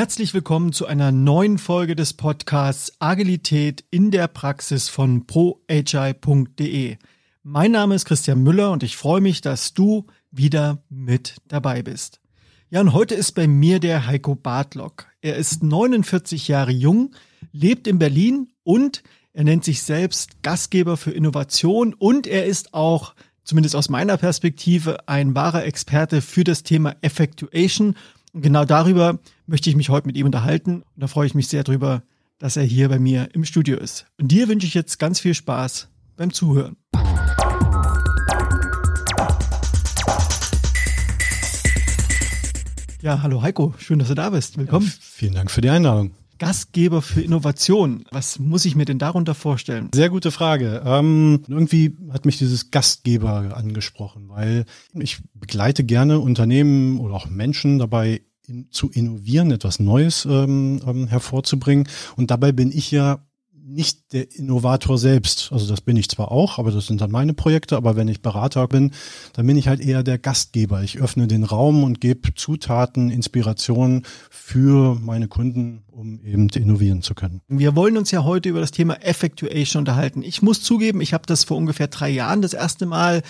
Herzlich willkommen zu einer neuen Folge des Podcasts Agilität in der Praxis von proagi.de. Mein Name ist Christian Müller und ich freue mich, dass du wieder mit dabei bist. Ja, und heute ist bei mir der Heiko Bartlock. Er ist 49 Jahre jung, lebt in Berlin und er nennt sich selbst Gastgeber für Innovation und er ist auch, zumindest aus meiner Perspektive, ein wahrer Experte für das Thema Effectuation. Und genau darüber möchte ich mich heute mit ihm unterhalten. Und da freue ich mich sehr drüber, dass er hier bei mir im Studio ist. Und dir wünsche ich jetzt ganz viel Spaß beim Zuhören. Ja, hallo Heiko, schön, dass du da bist. Willkommen. Ja, vielen Dank für die Einladung. Gastgeber für Innovation. Was muss ich mir denn darunter vorstellen? Sehr gute Frage. Ähm, irgendwie hat mich dieses Gastgeber angesprochen, weil ich begleite gerne Unternehmen oder auch Menschen dabei, in, zu innovieren, etwas Neues ähm, ähm, hervorzubringen. Und dabei bin ich ja nicht der Innovator selbst. Also das bin ich zwar auch, aber das sind dann meine Projekte. Aber wenn ich Berater bin, dann bin ich halt eher der Gastgeber. Ich öffne den Raum und gebe Zutaten, Inspirationen für meine Kunden, um eben innovieren zu können. Wir wollen uns ja heute über das Thema Effectuation unterhalten. Ich muss zugeben, ich habe das vor ungefähr drei Jahren das erste Mal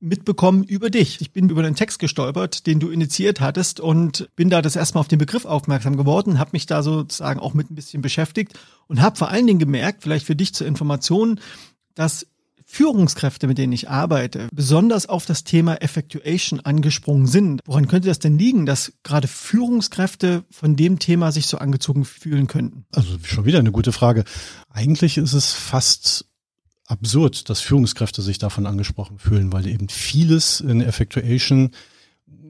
mitbekommen über dich. Ich bin über den Text gestolpert, den du initiiert hattest und bin da das erstmal auf den Begriff aufmerksam geworden, habe mich da sozusagen auch mit ein bisschen beschäftigt und habe vor allen Dingen gemerkt, vielleicht für dich zur Information, dass Führungskräfte, mit denen ich arbeite, besonders auf das Thema Effectuation angesprungen sind. Woran könnte das denn liegen, dass gerade Führungskräfte von dem Thema sich so angezogen fühlen könnten? Also schon wieder eine gute Frage. Eigentlich ist es fast absurd, dass Führungskräfte sich davon angesprochen fühlen, weil eben vieles in Effectuation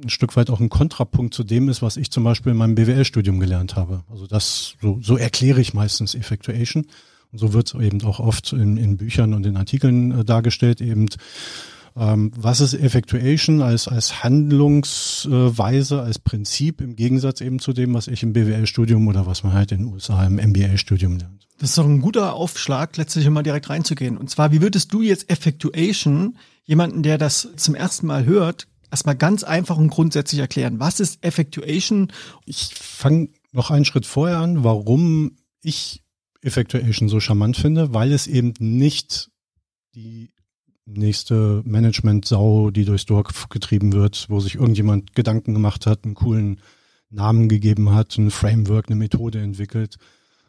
ein Stück weit auch ein Kontrapunkt zu dem ist, was ich zum Beispiel in meinem BWL-Studium gelernt habe. Also das, so, so erkläre ich meistens Effectuation. Und so wird es eben auch oft in, in Büchern und in Artikeln äh, dargestellt, eben ähm, was ist Effectuation als, als Handlungsweise, als Prinzip im Gegensatz eben zu dem, was ich im BWL-Studium oder was man halt in den USA im MBA-Studium lernt? Das ist doch ein guter Aufschlag, letztlich mal direkt reinzugehen. Und zwar, wie würdest du jetzt Effectuation jemanden, der das zum ersten Mal hört, erstmal ganz einfach und grundsätzlich erklären? Was ist Effectuation? Ich fange noch einen Schritt vorher an, warum ich Effectuation so charmant finde, weil es eben nicht die nächste Management-Sau, die durchs Dorf getrieben wird, wo sich irgendjemand Gedanken gemacht hat, einen coolen Namen gegeben hat, ein Framework, eine Methode entwickelt,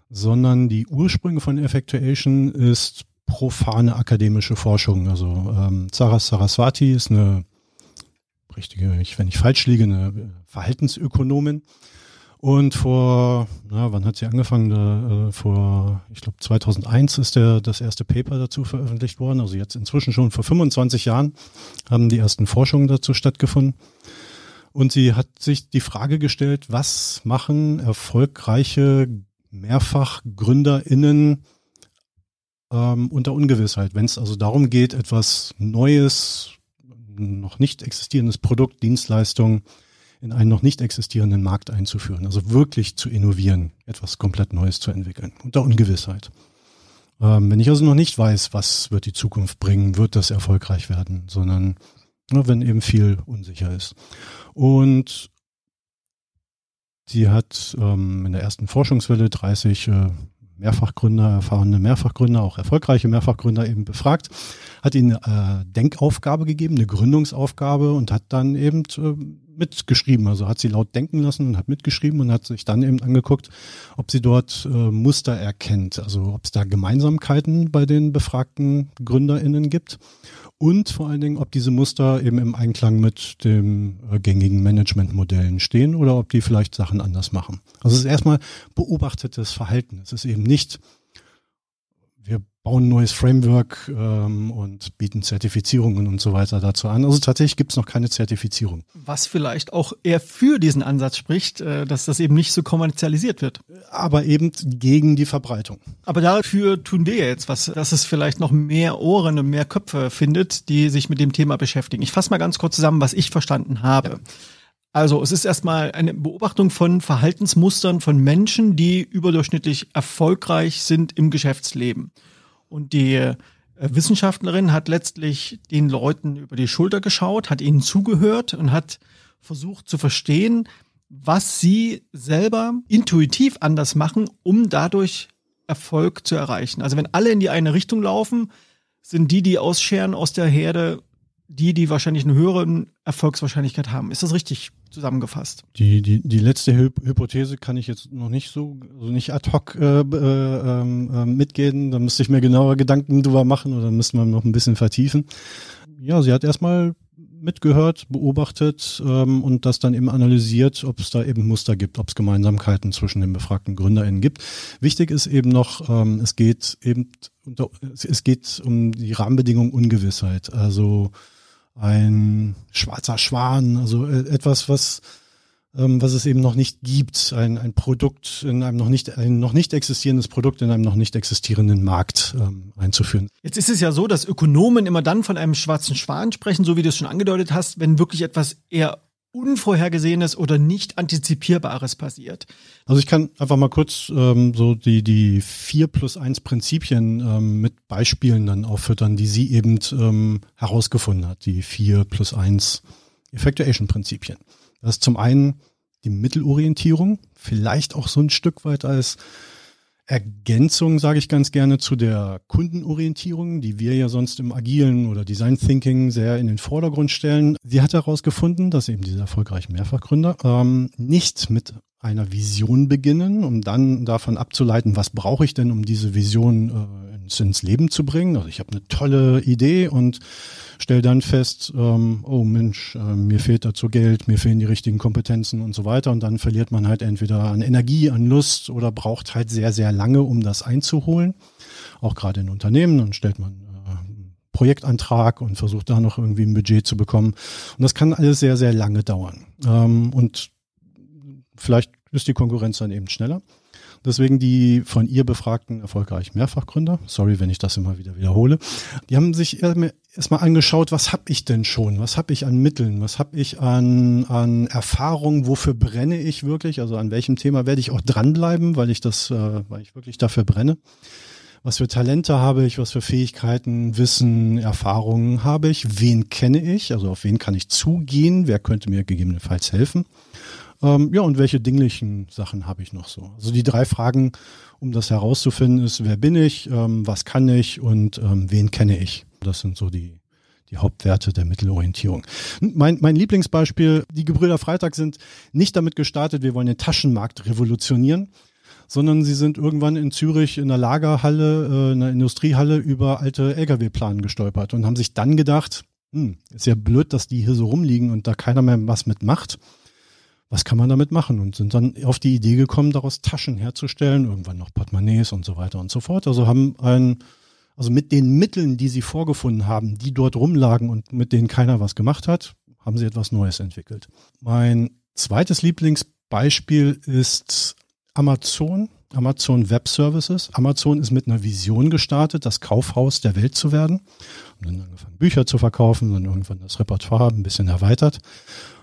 sondern die Ursprünge von Effectuation ist profane akademische Forschung. Also ähm, Saras Saraswati ist eine richtige, ich, wenn ich falsch liege, eine Verhaltensökonomin. Und vor, na, wann hat sie angefangen? Da, äh, vor, ich glaube 2001 ist der das erste Paper dazu veröffentlicht worden. Also jetzt inzwischen schon vor 25 Jahren haben die ersten Forschungen dazu stattgefunden. Und sie hat sich die Frage gestellt, was machen erfolgreiche mehrfach GründerInnen ähm, unter Ungewissheit, wenn es also darum geht, etwas Neues, noch nicht existierendes Produkt, Dienstleistung in einen noch nicht existierenden Markt einzuführen. Also wirklich zu innovieren, etwas komplett Neues zu entwickeln, unter Ungewissheit. Ähm, wenn ich also noch nicht weiß, was wird die Zukunft bringen, wird das erfolgreich werden, sondern na, wenn eben viel unsicher ist. Und Sie hat ähm, in der ersten Forschungswelle 30 äh, Mehrfachgründer, erfahrene Mehrfachgründer, auch erfolgreiche Mehrfachgründer eben befragt, hat ihnen äh, Denkaufgabe gegeben, eine Gründungsaufgabe und hat dann eben äh, mitgeschrieben. Also hat sie laut denken lassen und hat mitgeschrieben und hat sich dann eben angeguckt, ob sie dort äh, Muster erkennt, also ob es da Gemeinsamkeiten bei den befragten GründerInnen gibt und vor allen Dingen, ob diese Muster eben im Einklang mit den äh, gängigen Managementmodellen stehen oder ob die vielleicht Sachen anders machen. Also es ist erstmal beobachtetes Verhalten. Es ist eben nicht, wir bauen ein neues Framework ähm, und bieten Zertifizierungen und so weiter dazu an. Also tatsächlich gibt es noch keine Zertifizierung. Was vielleicht auch eher für diesen Ansatz spricht, äh, dass das eben nicht so kommerzialisiert wird. Aber eben gegen die Verbreitung. Aber dafür tun wir jetzt was, dass es vielleicht noch mehr Ohren und mehr Köpfe findet, die sich mit dem Thema beschäftigen. Ich fasse mal ganz kurz zusammen, was ich verstanden habe. Ja. Also es ist erstmal eine Beobachtung von Verhaltensmustern von Menschen, die überdurchschnittlich erfolgreich sind im Geschäftsleben. Und die äh, Wissenschaftlerin hat letztlich den Leuten über die Schulter geschaut, hat ihnen zugehört und hat versucht zu verstehen, was Sie selber intuitiv anders machen, um dadurch Erfolg zu erreichen. Also wenn alle in die eine Richtung laufen, sind die, die ausscheren aus der Herde, die, die wahrscheinlich eine höhere Erfolgswahrscheinlichkeit haben. Ist das richtig zusammengefasst? Die, die, die letzte Hypothese kann ich jetzt noch nicht so, also nicht ad hoc äh, äh, äh, mitgehen. Da müsste ich mir genauer Gedanken drüber machen oder müsste man noch ein bisschen vertiefen. Ja, sie hat erstmal mitgehört, beobachtet ähm, und das dann eben analysiert, ob es da eben Muster gibt, ob es Gemeinsamkeiten zwischen den befragten GründerInnen gibt. Wichtig ist eben noch, ähm, es geht eben es geht um die Rahmenbedingungen Ungewissheit. Also ein schwarzer Schwan, also äh, etwas, was ähm, was es eben noch nicht gibt, ein, ein Produkt in einem noch nicht, ein noch nicht existierendes Produkt in einem noch nicht existierenden Markt ähm, einzuführen. Jetzt ist es ja so, dass Ökonomen immer dann von einem schwarzen Schwan sprechen, so wie du es schon angedeutet hast, wenn wirklich etwas eher Unvorhergesehenes oder nicht antizipierbares passiert. Also ich kann einfach mal kurz ähm, so die, die vier plus eins Prinzipien ähm, mit Beispielen dann auffüttern, die sie eben ähm, herausgefunden hat, die vier plus eins Effectuation-Prinzipien. Das ist zum einen die Mittelorientierung, vielleicht auch so ein Stück weit als Ergänzung, sage ich ganz gerne, zu der Kundenorientierung, die wir ja sonst im agilen oder Design Thinking sehr in den Vordergrund stellen. Sie hat herausgefunden, dass eben diese erfolgreichen Mehrfachgründer ähm, nicht mit einer Vision beginnen, um dann davon abzuleiten, was brauche ich denn, um diese Vision äh, ins, ins Leben zu bringen. Also ich habe eine tolle Idee und stelle dann fest, ähm, oh Mensch, äh, mir fehlt dazu Geld, mir fehlen die richtigen Kompetenzen und so weiter. Und dann verliert man halt entweder an Energie, an Lust oder braucht halt sehr, sehr lange, um das einzuholen. Auch gerade in Unternehmen, dann stellt man äh, Projektantrag und versucht da noch irgendwie ein Budget zu bekommen. Und das kann alles sehr, sehr lange dauern. Ähm, und vielleicht ist die Konkurrenz dann eben schneller. Deswegen die von ihr befragten erfolgreichen Mehrfachgründer, sorry, wenn ich das immer wieder wiederhole, die haben sich erstmal angeschaut, was habe ich denn schon, was habe ich an Mitteln, was habe ich an, an Erfahrung, wofür brenne ich wirklich, also an welchem Thema werde ich auch dranbleiben, weil ich das, äh, weil ich wirklich dafür brenne. Was für Talente habe ich, was für Fähigkeiten, Wissen, Erfahrungen habe ich, wen kenne ich, also auf wen kann ich zugehen, wer könnte mir gegebenenfalls helfen ähm, ja, und welche dinglichen Sachen habe ich noch so? Also die drei Fragen, um das herauszufinden, ist, wer bin ich, ähm, was kann ich und ähm, wen kenne ich? Das sind so die, die Hauptwerte der Mittelorientierung. Mein, mein Lieblingsbeispiel, die Gebrüder Freitag sind nicht damit gestartet, wir wollen den Taschenmarkt revolutionieren, sondern sie sind irgendwann in Zürich in einer Lagerhalle, äh, in einer Industriehalle über alte Lkw-Planen gestolpert und haben sich dann gedacht, hm, ist ja blöd, dass die hier so rumliegen und da keiner mehr was mitmacht was kann man damit machen? Und sind dann auf die Idee gekommen, daraus Taschen herzustellen, irgendwann noch Portemonnaies und so weiter und so fort. Also haben ein, also mit den Mitteln, die sie vorgefunden haben, die dort rumlagen und mit denen keiner was gemacht hat, haben sie etwas Neues entwickelt. Mein zweites Lieblingsbeispiel ist Amazon. Amazon Web Services. Amazon ist mit einer Vision gestartet, das Kaufhaus der Welt zu werden. Und dann angefangen, Bücher zu verkaufen, dann irgendwann das Repertoire ein bisschen erweitert.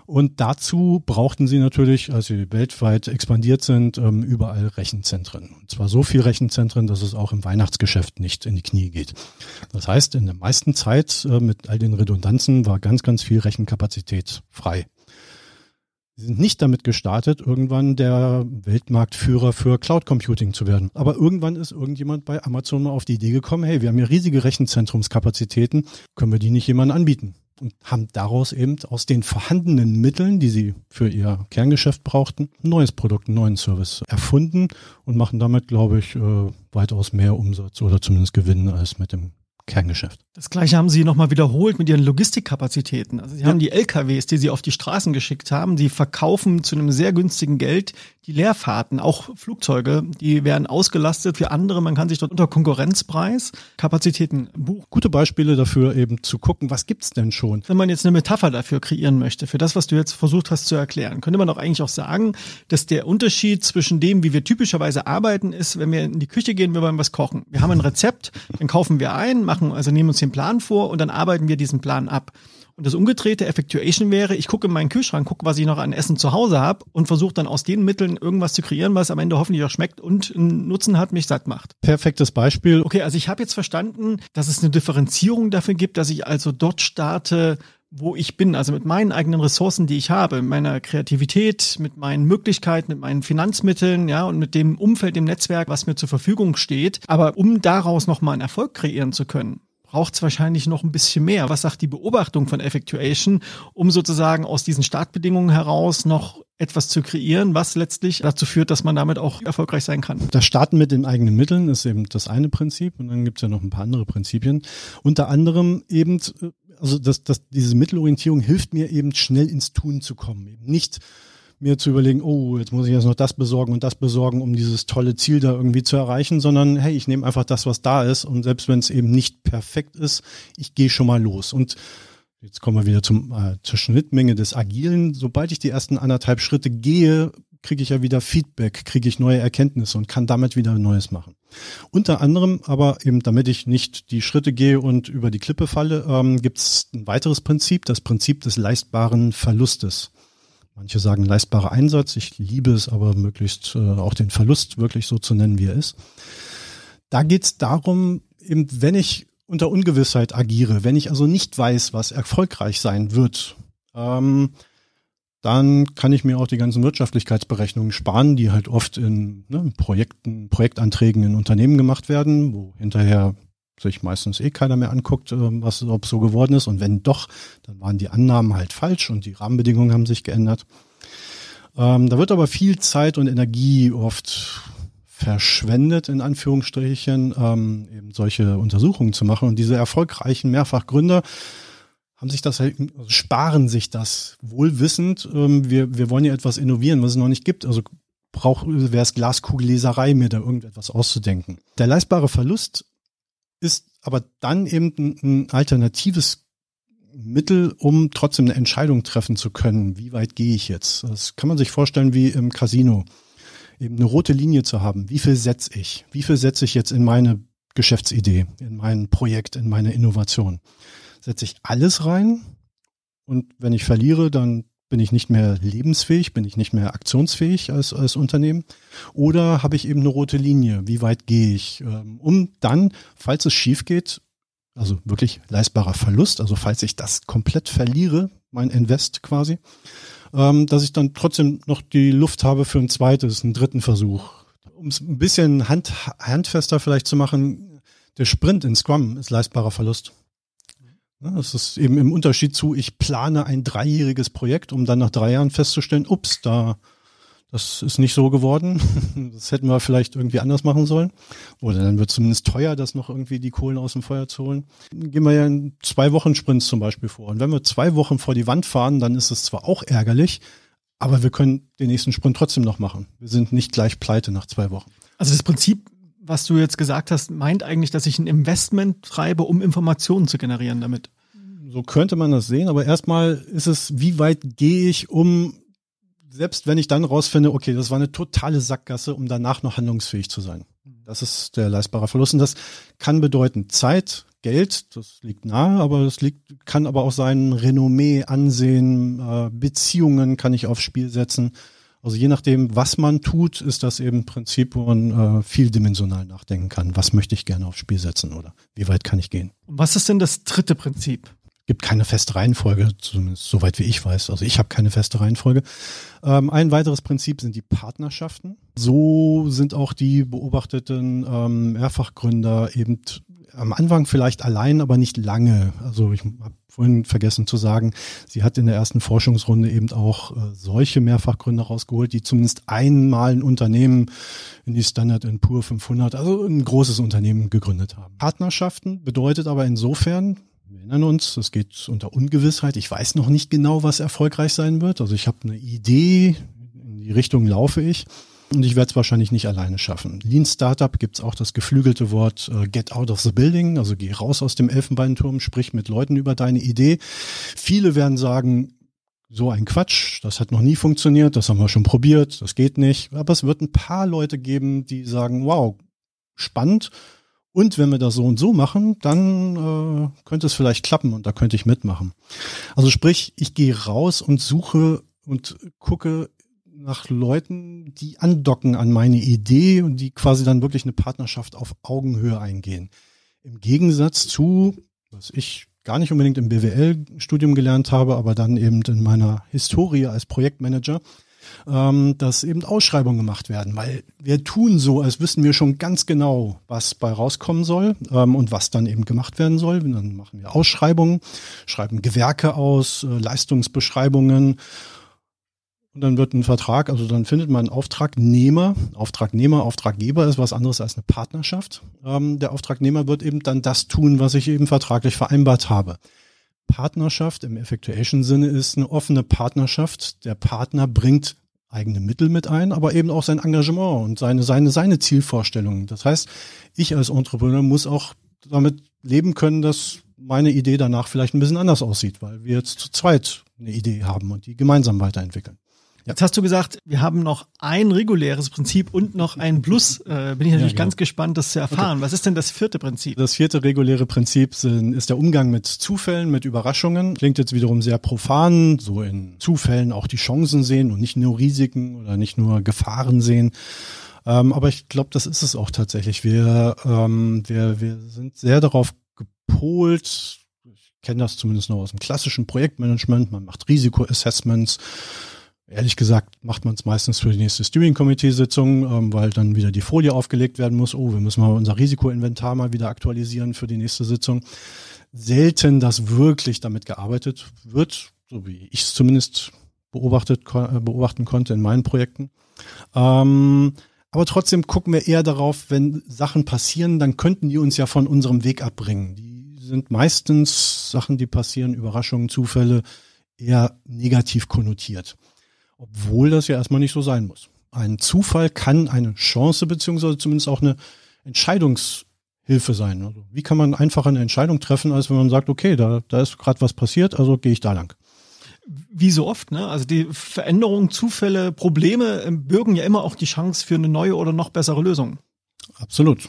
Und dazu brauchten sie natürlich, als sie weltweit expandiert sind, ähm, überall Rechenzentren. Und zwar so viel Rechenzentren, dass es auch im Weihnachtsgeschäft nicht in die Knie geht. Das heißt, in der meisten Zeit äh, mit all den Redundanzen war ganz, ganz viel Rechenkapazität frei. Sie sind nicht damit gestartet, irgendwann der Weltmarktführer für Cloud Computing zu werden. Aber irgendwann ist irgendjemand bei Amazon mal auf die Idee gekommen, hey, wir haben hier riesige Rechenzentrumskapazitäten, können wir die nicht jemandem anbieten? Und haben daraus eben aus den vorhandenen Mitteln, die sie für ihr Kerngeschäft brauchten, ein neues Produkt, einen neuen Service erfunden und machen damit, glaube ich, äh, weitaus mehr Umsatz oder zumindest Gewinn als mit dem Kerngeschäft. Das gleiche haben Sie nochmal wiederholt mit Ihren Logistikkapazitäten. Also Sie ja. haben die LKWs, die Sie auf die Straßen geschickt haben, die verkaufen zu einem sehr günstigen Geld die Leerfahrten, auch Flugzeuge, die werden ausgelastet für andere. Man kann sich dort unter Konkurrenzpreis Kapazitäten buchen. Gute Beispiele dafür eben zu gucken, was gibt's denn schon? Wenn man jetzt eine Metapher dafür kreieren möchte, für das, was du jetzt versucht hast zu erklären, könnte man doch eigentlich auch sagen, dass der Unterschied zwischen dem, wie wir typischerweise arbeiten, ist, wenn wir in die Küche gehen, wir wollen was kochen. Wir haben ein Rezept, dann kaufen wir ein, machen, also nehmen uns den Plan vor und dann arbeiten wir diesen Plan ab. Und das umgedrehte Effectuation wäre, ich gucke in meinen Kühlschrank, gucke, was ich noch an Essen zu Hause habe und versuche dann aus den Mitteln irgendwas zu kreieren, was am Ende hoffentlich auch schmeckt und einen Nutzen hat, mich satt macht. Perfektes Beispiel. Okay, also ich habe jetzt verstanden, dass es eine Differenzierung dafür gibt, dass ich also dort starte, wo ich bin, also mit meinen eigenen Ressourcen, die ich habe, meiner Kreativität, mit meinen Möglichkeiten, mit meinen Finanzmitteln, ja, und mit dem Umfeld, dem Netzwerk, was mir zur Verfügung steht. Aber um daraus nochmal einen Erfolg kreieren zu können, braucht es wahrscheinlich noch ein bisschen mehr. Was sagt die Beobachtung von Effectuation, um sozusagen aus diesen Startbedingungen heraus noch etwas zu kreieren, was letztlich dazu führt, dass man damit auch erfolgreich sein kann. Das Starten mit den eigenen Mitteln ist eben das eine Prinzip und dann gibt es ja noch ein paar andere Prinzipien. Unter anderem eben, also das, das, diese Mittelorientierung hilft mir eben schnell ins Tun zu kommen. Eben nicht mir zu überlegen, oh, jetzt muss ich jetzt noch das besorgen und das besorgen, um dieses tolle Ziel da irgendwie zu erreichen, sondern hey, ich nehme einfach das, was da ist und selbst wenn es eben nicht perfekt ist, ich gehe schon mal los. Und jetzt kommen wir wieder zum, äh, zur Schnittmenge des Agilen. Sobald ich die ersten anderthalb Schritte gehe, kriege ich ja wieder Feedback, kriege ich neue Erkenntnisse und kann damit wieder Neues machen. Unter anderem aber eben, damit ich nicht die Schritte gehe und über die Klippe falle, ähm, gibt es ein weiteres Prinzip, das Prinzip des leistbaren Verlustes. Manche sagen leistbarer Einsatz. Ich liebe es aber möglichst äh, auch den Verlust wirklich so zu nennen, wie er ist. Da geht es darum, eben, wenn ich unter Ungewissheit agiere, wenn ich also nicht weiß, was erfolgreich sein wird, ähm, dann kann ich mir auch die ganzen Wirtschaftlichkeitsberechnungen sparen, die halt oft in ne, Projekten, Projektanträgen in Unternehmen gemacht werden, wo hinterher sich meistens eh keiner mehr anguckt, ähm, was ob so geworden ist. Und wenn doch, dann waren die Annahmen halt falsch und die Rahmenbedingungen haben sich geändert. Ähm, da wird aber viel Zeit und Energie oft verschwendet, in Anführungsstrichen, ähm, eben solche Untersuchungen zu machen. Und diese erfolgreichen Mehrfachgründer haben sich das halt, also sparen sich das wohlwissend. Ähm, wir, wir wollen ja etwas innovieren, was es noch nicht gibt. Also wäre es Glaskugelleserei, mir da irgendetwas auszudenken. Der leistbare Verlust ist aber dann eben ein, ein alternatives Mittel, um trotzdem eine Entscheidung treffen zu können. Wie weit gehe ich jetzt? Das kann man sich vorstellen wie im Casino. Eben eine rote Linie zu haben. Wie viel setze ich? Wie viel setze ich jetzt in meine Geschäftsidee, in mein Projekt, in meine Innovation? Setze ich alles rein? Und wenn ich verliere, dann bin ich nicht mehr lebensfähig, bin ich nicht mehr aktionsfähig als, als Unternehmen? Oder habe ich eben eine rote Linie? Wie weit gehe ich? Ähm, um dann, falls es schief geht, also wirklich leistbarer Verlust, also falls ich das komplett verliere, mein Invest quasi, ähm, dass ich dann trotzdem noch die Luft habe für ein zweites, einen dritten Versuch. Um es ein bisschen hand, handfester vielleicht zu machen, der Sprint in Scrum ist leistbarer Verlust. Das ist eben im Unterschied zu, ich plane ein dreijähriges Projekt, um dann nach drei Jahren festzustellen, ups, da, das ist nicht so geworden. Das hätten wir vielleicht irgendwie anders machen sollen. Oder dann wird zumindest teuer, das noch irgendwie die Kohlen aus dem Feuer zu holen. Gehen wir ja in zwei Wochen Sprints zum Beispiel vor. Und wenn wir zwei Wochen vor die Wand fahren, dann ist es zwar auch ärgerlich, aber wir können den nächsten Sprint trotzdem noch machen. Wir sind nicht gleich pleite nach zwei Wochen. Also das Prinzip was du jetzt gesagt hast, meint eigentlich, dass ich ein Investment treibe, um Informationen zu generieren damit. So könnte man das sehen, aber erstmal ist es, wie weit gehe ich, um, selbst wenn ich dann rausfinde, okay, das war eine totale Sackgasse, um danach noch handlungsfähig zu sein. Das ist der leistbare Verlust. Und das kann bedeuten Zeit, Geld, das liegt nahe, aber das liegt, kann aber auch sein Renommee, Ansehen, äh, Beziehungen kann ich aufs Spiel setzen. Also je nachdem, was man tut, ist das eben ein Prinzip, wo man äh, vieldimensional nachdenken kann. Was möchte ich gerne aufs Spiel setzen oder wie weit kann ich gehen? Was ist denn das dritte Prinzip? Gibt keine feste Reihenfolge, zumindest soweit wie ich weiß. Also ich habe keine feste Reihenfolge. Ähm, ein weiteres Prinzip sind die Partnerschaften. So sind auch die beobachteten ähm, Mehrfachgründer eben am Anfang vielleicht allein, aber nicht lange. Also ich habe vorhin vergessen zu sagen, sie hat in der ersten Forschungsrunde eben auch äh, solche Mehrfachgründer rausgeholt, die zumindest einmal ein Unternehmen in die Standard Pur 500, also ein großes Unternehmen gegründet haben. Partnerschaften bedeutet aber insofern, wir erinnern uns, es geht unter Ungewissheit. Ich weiß noch nicht genau, was erfolgreich sein wird. Also ich habe eine Idee, in die Richtung laufe ich. Und ich werde es wahrscheinlich nicht alleine schaffen. Lean Startup gibt es auch das geflügelte Wort äh, Get out of the building, also geh raus aus dem Elfenbeinturm, sprich mit Leuten über deine Idee. Viele werden sagen, so ein Quatsch, das hat noch nie funktioniert, das haben wir schon probiert, das geht nicht. Aber es wird ein paar Leute geben, die sagen, wow, spannend. Und wenn wir das so und so machen, dann äh, könnte es vielleicht klappen und da könnte ich mitmachen. Also sprich, ich gehe raus und suche und gucke, nach Leuten, die andocken an meine Idee und die quasi dann wirklich eine Partnerschaft auf Augenhöhe eingehen. Im Gegensatz zu, was ich gar nicht unbedingt im BWL-Studium gelernt habe, aber dann eben in meiner Historie als Projektmanager, ähm, dass eben Ausschreibungen gemacht werden, weil wir tun so, als wüssten wir schon ganz genau, was bei rauskommen soll ähm, und was dann eben gemacht werden soll. Und dann machen wir Ausschreibungen, schreiben Gewerke aus, äh, Leistungsbeschreibungen und dann wird ein Vertrag, also dann findet man einen Auftragnehmer. Auftragnehmer, Auftraggeber ist was anderes als eine Partnerschaft. Ähm, der Auftragnehmer wird eben dann das tun, was ich eben vertraglich vereinbart habe. Partnerschaft im Effectuation-Sinne ist eine offene Partnerschaft. Der Partner bringt eigene Mittel mit ein, aber eben auch sein Engagement und seine, seine, seine Zielvorstellungen. Das heißt, ich als Entrepreneur muss auch damit leben können, dass meine Idee danach vielleicht ein bisschen anders aussieht, weil wir jetzt zu zweit eine Idee haben und die gemeinsam weiterentwickeln. Jetzt hast du gesagt, wir haben noch ein reguläres Prinzip und noch ein Plus. Äh, bin ich natürlich ja, genau. ganz gespannt, das zu erfahren. Okay. Was ist denn das vierte Prinzip? Das vierte reguläre Prinzip sind, ist der Umgang mit Zufällen, mit Überraschungen. Klingt jetzt wiederum sehr profan, so in Zufällen auch die Chancen sehen und nicht nur Risiken oder nicht nur Gefahren sehen. Ähm, aber ich glaube, das ist es auch tatsächlich. Wir, ähm, wir, wir sind sehr darauf gepolt, ich kenne das zumindest noch aus dem klassischen Projektmanagement, man macht Risikoassessments, Ehrlich gesagt macht man es meistens für die nächste Steering Committee Sitzung, ähm, weil dann wieder die Folie aufgelegt werden muss. Oh, wir müssen mal unser Risikoinventar mal wieder aktualisieren für die nächste Sitzung. Selten, dass wirklich damit gearbeitet wird, so wie ich es zumindest beobachtet, äh, beobachten konnte in meinen Projekten. Ähm, aber trotzdem gucken wir eher darauf, wenn Sachen passieren, dann könnten die uns ja von unserem Weg abbringen. Die sind meistens Sachen, die passieren, Überraschungen, Zufälle, eher negativ konnotiert obwohl das ja erstmal nicht so sein muss. Ein Zufall kann eine Chance beziehungsweise zumindest auch eine Entscheidungshilfe sein. Also wie kann man einfacher eine Entscheidung treffen, als wenn man sagt, okay, da, da ist gerade was passiert, also gehe ich da lang. Wie so oft, ne? Also die Veränderungen, Zufälle, Probleme ähm, bürgen ja immer auch die Chance für eine neue oder noch bessere Lösung. Absolut.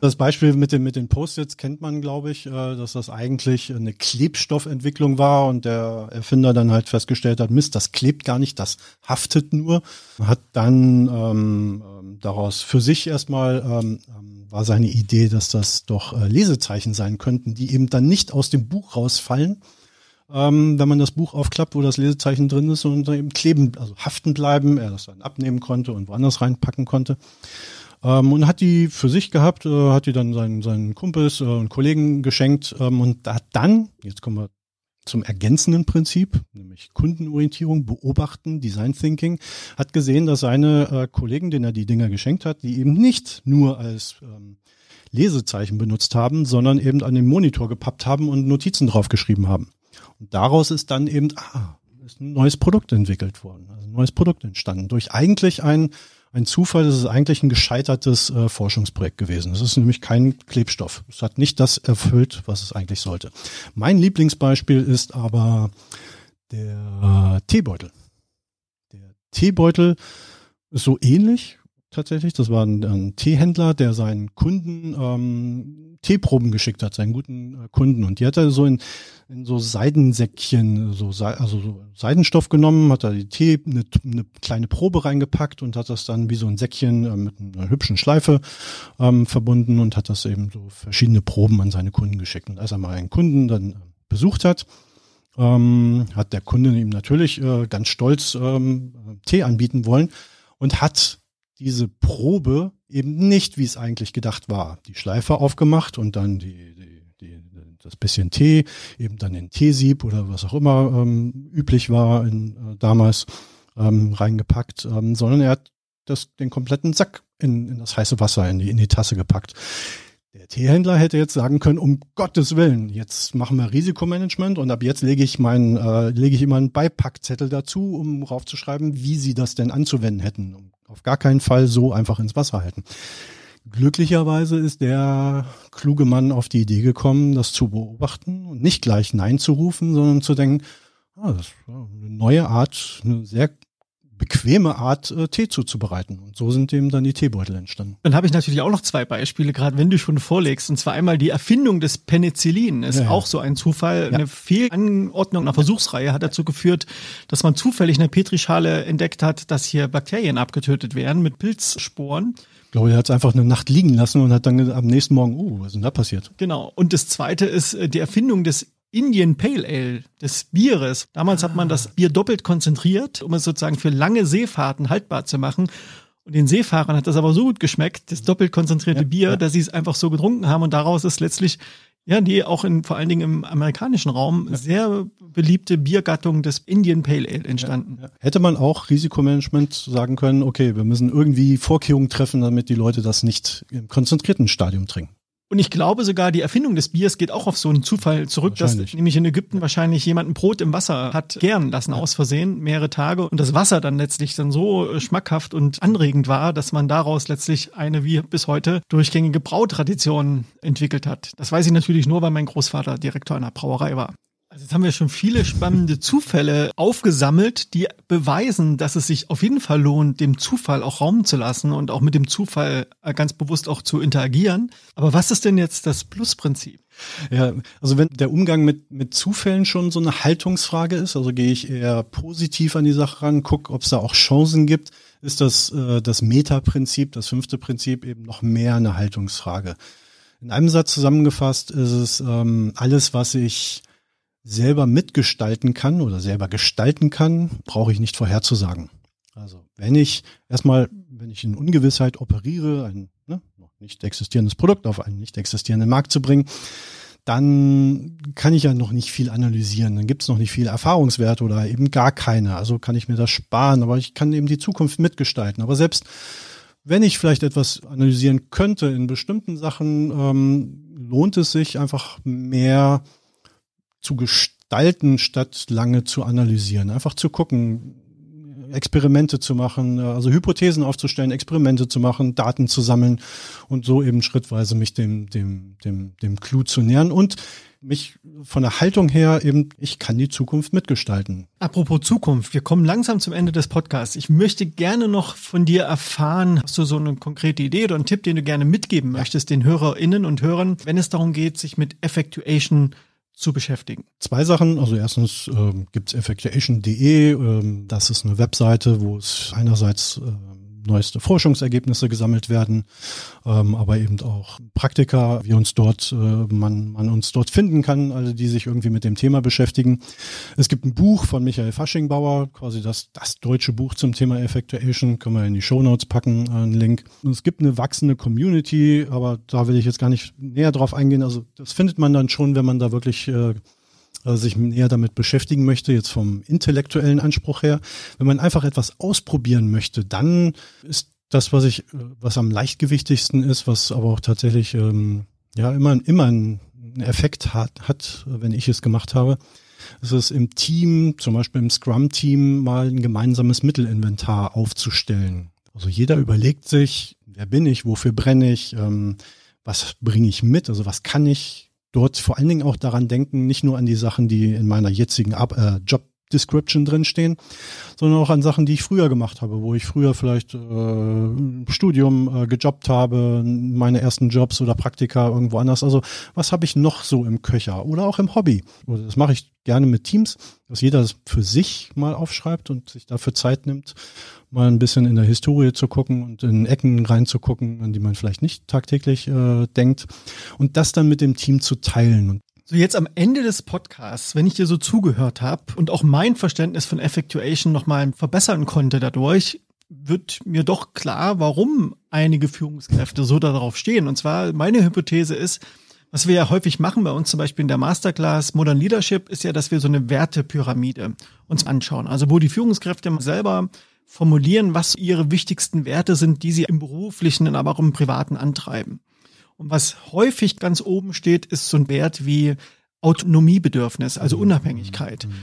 Das Beispiel mit den, mit den Post-its kennt man, glaube ich, äh, dass das eigentlich eine Klebstoffentwicklung war und der Erfinder dann halt festgestellt hat, Mist, das klebt gar nicht, das haftet nur. Hat dann ähm, ähm daraus für sich erstmal ähm, ähm, war seine Idee, dass das doch äh, Lesezeichen sein könnten, die eben dann nicht aus dem Buch rausfallen, ähm, wenn man das Buch aufklappt, wo das Lesezeichen drin ist und dann eben kleben, also haften bleiben, er das dann abnehmen konnte und woanders reinpacken konnte. Ähm, und hat die für sich gehabt, äh, hat die dann seinen, seinen Kumpels äh, und Kollegen geschenkt ähm, und hat dann, jetzt kommen wir zum ergänzenden Prinzip, nämlich Kundenorientierung, Beobachten, Design Thinking, hat gesehen, dass seine äh, Kollegen, denen er die Dinger geschenkt hat, die eben nicht nur als ähm, Lesezeichen benutzt haben, sondern eben an den Monitor gepappt haben und Notizen draufgeschrieben haben. Und daraus ist dann eben, ah, ist ein neues Produkt entwickelt worden, also ein neues Produkt entstanden. Durch eigentlich ein ein Zufall, das ist eigentlich ein gescheitertes äh, Forschungsprojekt gewesen. Es ist nämlich kein Klebstoff. Es hat nicht das erfüllt, was es eigentlich sollte. Mein Lieblingsbeispiel ist aber der Teebeutel. Der Teebeutel ist so ähnlich tatsächlich. Das war ein, ein Teehändler, der seinen Kunden ähm, Teeproben geschickt hat, seinen guten äh, Kunden. Und die hat er so in, in so Seidensäckchen, so, also so Seidenstoff genommen, hat da die Tee, eine, eine kleine Probe reingepackt und hat das dann wie so ein Säckchen äh, mit einer hübschen Schleife ähm, verbunden und hat das eben so verschiedene Proben an seine Kunden geschickt. Und als er mal einen Kunden dann äh, besucht hat, ähm, hat der Kunde ihm natürlich äh, ganz stolz ähm, Tee anbieten wollen und hat diese Probe eben nicht, wie es eigentlich gedacht war. Die Schleife aufgemacht und dann die, die, die, das bisschen Tee, eben dann in Teesieb oder was auch immer ähm, üblich war in, äh, damals ähm, reingepackt, ähm, sondern er hat das, den kompletten Sack in, in das heiße Wasser, in die, in die Tasse gepackt. Der Teehändler hätte jetzt sagen können, um Gottes Willen, jetzt machen wir Risikomanagement und ab jetzt lege ich meinen, äh, lege ich immer einen Beipackzettel dazu, um raufzuschreiben, wie sie das denn anzuwenden hätten. Um auf gar keinen Fall so einfach ins Wasser halten. Glücklicherweise ist der kluge Mann auf die Idee gekommen, das zu beobachten und nicht gleich Nein zu rufen, sondern zu denken, ah, das ist eine neue Art, eine sehr bequeme Art, äh, Tee zuzubereiten. Und so sind eben dann die Teebeutel entstanden. Dann habe ich natürlich auch noch zwei Beispiele, gerade wenn du schon vorlegst. Und zwar einmal die Erfindung des Penicillin ist ja, auch so ein Zufall. Ja. Eine Fehlanordnung einer Versuchsreihe hat dazu geführt, dass man zufällig eine Petrischale entdeckt hat, dass hier Bakterien abgetötet werden mit Pilzsporen. Glaube, er hat es einfach eine Nacht liegen lassen und hat dann am nächsten Morgen, uh, was ist denn da passiert? Genau. Und das zweite ist äh, die Erfindung des Indian Pale Ale, des Bieres. Damals hat man das Bier doppelt konzentriert, um es sozusagen für lange Seefahrten haltbar zu machen. Und den Seefahrern hat das aber so gut geschmeckt, das doppelt konzentrierte ja, Bier, ja. dass sie es einfach so getrunken haben und daraus ist letztlich ja, die auch in, vor allen Dingen im amerikanischen Raum ja. sehr beliebte Biergattung des Indian Pale Ale entstanden. Ja, ja. Hätte man auch Risikomanagement sagen können, okay, wir müssen irgendwie Vorkehrungen treffen, damit die Leute das nicht im konzentrierten Stadium trinken. Und ich glaube sogar, die Erfindung des Biers geht auch auf so einen Zufall zurück, dass nämlich in Ägypten wahrscheinlich jemand ein Brot im Wasser hat gern lassen aus Versehen, mehrere Tage. Und das Wasser dann letztlich dann so äh, schmackhaft und anregend war, dass man daraus letztlich eine wie bis heute durchgängige Brautradition entwickelt hat. Das weiß ich natürlich nur, weil mein Großvater Direktor einer Brauerei war. Also jetzt haben wir schon viele spannende Zufälle aufgesammelt, die beweisen, dass es sich auf jeden Fall lohnt, dem Zufall auch Raum zu lassen und auch mit dem Zufall äh, ganz bewusst auch zu interagieren. Aber was ist denn jetzt das Plusprinzip? Ja, also wenn der Umgang mit, mit Zufällen schon so eine Haltungsfrage ist, also gehe ich eher positiv an die Sache ran, gucke, ob es da auch Chancen gibt, ist das äh, das Meta-Prinzip, das fünfte Prinzip eben noch mehr eine Haltungsfrage. In einem Satz zusammengefasst ist es ähm, alles, was ich selber mitgestalten kann oder selber gestalten kann, brauche ich nicht vorherzusagen. Also wenn ich erstmal, wenn ich in Ungewissheit operiere, ein ne, noch nicht existierendes Produkt auf einen nicht existierenden Markt zu bringen, dann kann ich ja noch nicht viel analysieren. Dann gibt es noch nicht viel Erfahrungswerte oder eben gar keine. Also kann ich mir das sparen, aber ich kann eben die Zukunft mitgestalten. Aber selbst wenn ich vielleicht etwas analysieren könnte in bestimmten Sachen, ähm, lohnt es sich einfach mehr zu gestalten, statt lange zu analysieren. Einfach zu gucken, Experimente zu machen, also Hypothesen aufzustellen, Experimente zu machen, Daten zu sammeln und so eben schrittweise mich dem, dem, dem, dem Clou zu nähern und mich von der Haltung her eben, ich kann die Zukunft mitgestalten. Apropos Zukunft, wir kommen langsam zum Ende des Podcasts. Ich möchte gerne noch von dir erfahren, hast du so eine konkrete Idee oder einen Tipp, den du gerne mitgeben möchtest, den HörerInnen und Hörern, wenn es darum geht, sich mit Effectuation zu beschäftigen? Zwei Sachen. Also erstens ähm, gibt es effectuation.de. Ähm, das ist eine Webseite, wo es einerseits äh, neueste Forschungsergebnisse gesammelt werden, ähm, aber eben auch Praktika, wie uns dort, äh, man, man uns dort finden kann, also die sich irgendwie mit dem Thema beschäftigen. Es gibt ein Buch von Michael Faschingbauer, quasi das, das deutsche Buch zum Thema Effectuation, können wir in die Show Notes packen, einen Link. Und es gibt eine wachsende Community, aber da will ich jetzt gar nicht näher drauf eingehen. Also das findet man dann schon, wenn man da wirklich äh, sich näher damit beschäftigen möchte, jetzt vom intellektuellen Anspruch her. Wenn man einfach etwas ausprobieren möchte, dann ist das, was ich, was am leichtgewichtigsten ist, was aber auch tatsächlich ähm, ja immer, immer einen Effekt hat, hat, wenn ich es gemacht habe, ist es im Team, zum Beispiel im Scrum-Team, mal ein gemeinsames Mittelinventar aufzustellen. Also jeder überlegt sich, wer bin ich, wofür brenne ich, ähm, was bringe ich mit, also was kann ich, dort vor allen Dingen auch daran denken, nicht nur an die Sachen, die in meiner jetzigen Ab äh, Job Description drinstehen, sondern auch an Sachen, die ich früher gemacht habe, wo ich früher vielleicht äh, Studium äh, gejobbt habe, meine ersten Jobs oder Praktika irgendwo anders. Also was habe ich noch so im Köcher oder auch im Hobby? Oder das mache ich gerne mit Teams, dass jeder das für sich mal aufschreibt und sich dafür Zeit nimmt, mal ein bisschen in der Historie zu gucken und in Ecken reinzugucken, an die man vielleicht nicht tagtäglich äh, denkt und das dann mit dem Team zu teilen. Und so jetzt am Ende des Podcasts, wenn ich dir so zugehört habe und auch mein Verständnis von Effectuation nochmal verbessern konnte dadurch, wird mir doch klar, warum einige Führungskräfte so darauf stehen. Und zwar meine Hypothese ist, was wir ja häufig machen bei uns zum Beispiel in der Masterclass Modern Leadership, ist ja, dass wir so eine Wertepyramide uns anschauen. Also wo die Führungskräfte selber formulieren, was ihre wichtigsten Werte sind, die sie im beruflichen, aber auch im privaten antreiben. Und was häufig ganz oben steht, ist so ein Wert wie Autonomiebedürfnis, also mhm. Unabhängigkeit. Mhm.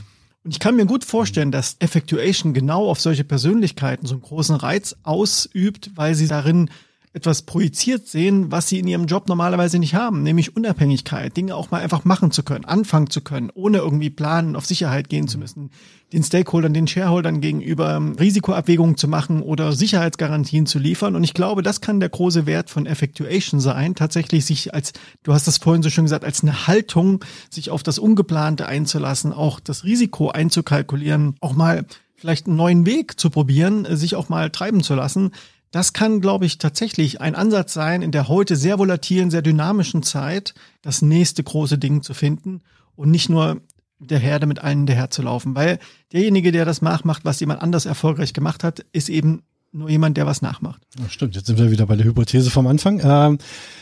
Und ich kann mir gut vorstellen, dass Effectuation genau auf solche Persönlichkeiten so einen großen Reiz ausübt, weil sie darin etwas projiziert sehen, was sie in ihrem Job normalerweise nicht haben, nämlich Unabhängigkeit, Dinge auch mal einfach machen zu können, anfangen zu können, ohne irgendwie planen, auf Sicherheit gehen zu müssen, den Stakeholdern, den Shareholdern gegenüber Risikoabwägungen zu machen oder Sicherheitsgarantien zu liefern. Und ich glaube, das kann der große Wert von Effectuation sein, tatsächlich sich als, du hast das vorhin so schön gesagt, als eine Haltung, sich auf das Ungeplante einzulassen, auch das Risiko einzukalkulieren, auch mal vielleicht einen neuen Weg zu probieren, sich auch mal treiben zu lassen das kann, glaube ich, tatsächlich ein Ansatz sein, in der heute sehr volatilen, sehr dynamischen Zeit das nächste große Ding zu finden und nicht nur der Herde mit allen hinterher zu laufen. Weil derjenige, der das nachmacht, was jemand anders erfolgreich gemacht hat, ist eben nur jemand, der was nachmacht. Ja, stimmt, jetzt sind wir wieder bei der Hypothese vom Anfang. Ähm,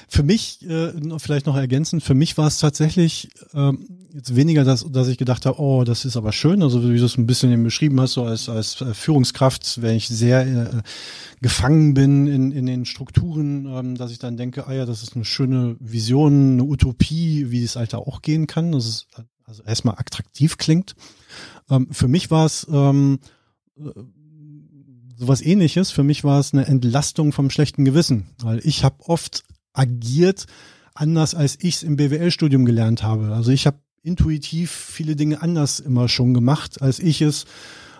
für mich, äh, vielleicht noch ergänzend, für mich war es tatsächlich ähm, jetzt weniger, dass, dass ich gedacht habe, oh, das ist aber schön, also wie du es ein bisschen eben beschrieben hast, so als, als äh, Führungskraft, wenn ich sehr äh, gefangen bin in, in den Strukturen, ähm, dass ich dann denke, ah ja, das ist eine schöne Vision, eine Utopie, wie es Alter auch gehen kann, dass es also erstmal attraktiv klingt. Ähm, für mich war es ähm, äh, sowas ähnliches. Für mich war es eine Entlastung vom schlechten Gewissen, weil ich habe oft agiert anders, als ich es im BWL-Studium gelernt habe. Also ich habe intuitiv viele Dinge anders immer schon gemacht, als ich es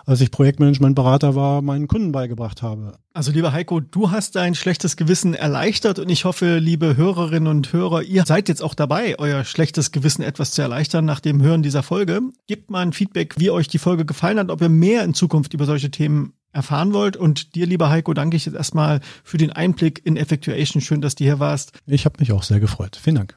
als ich Projektmanagementberater war, meinen Kunden beigebracht habe. Also lieber Heiko, du hast dein schlechtes Gewissen erleichtert und ich hoffe, liebe Hörerinnen und Hörer, ihr seid jetzt auch dabei, euer schlechtes Gewissen etwas zu erleichtern nach dem Hören dieser Folge. Gebt mal ein Feedback, wie euch die Folge gefallen hat, ob ihr mehr in Zukunft über solche Themen erfahren wollt. Und dir, lieber Heiko, danke ich jetzt erstmal für den Einblick in Effectuation. Schön, dass du hier warst. Ich habe mich auch sehr gefreut. Vielen Dank.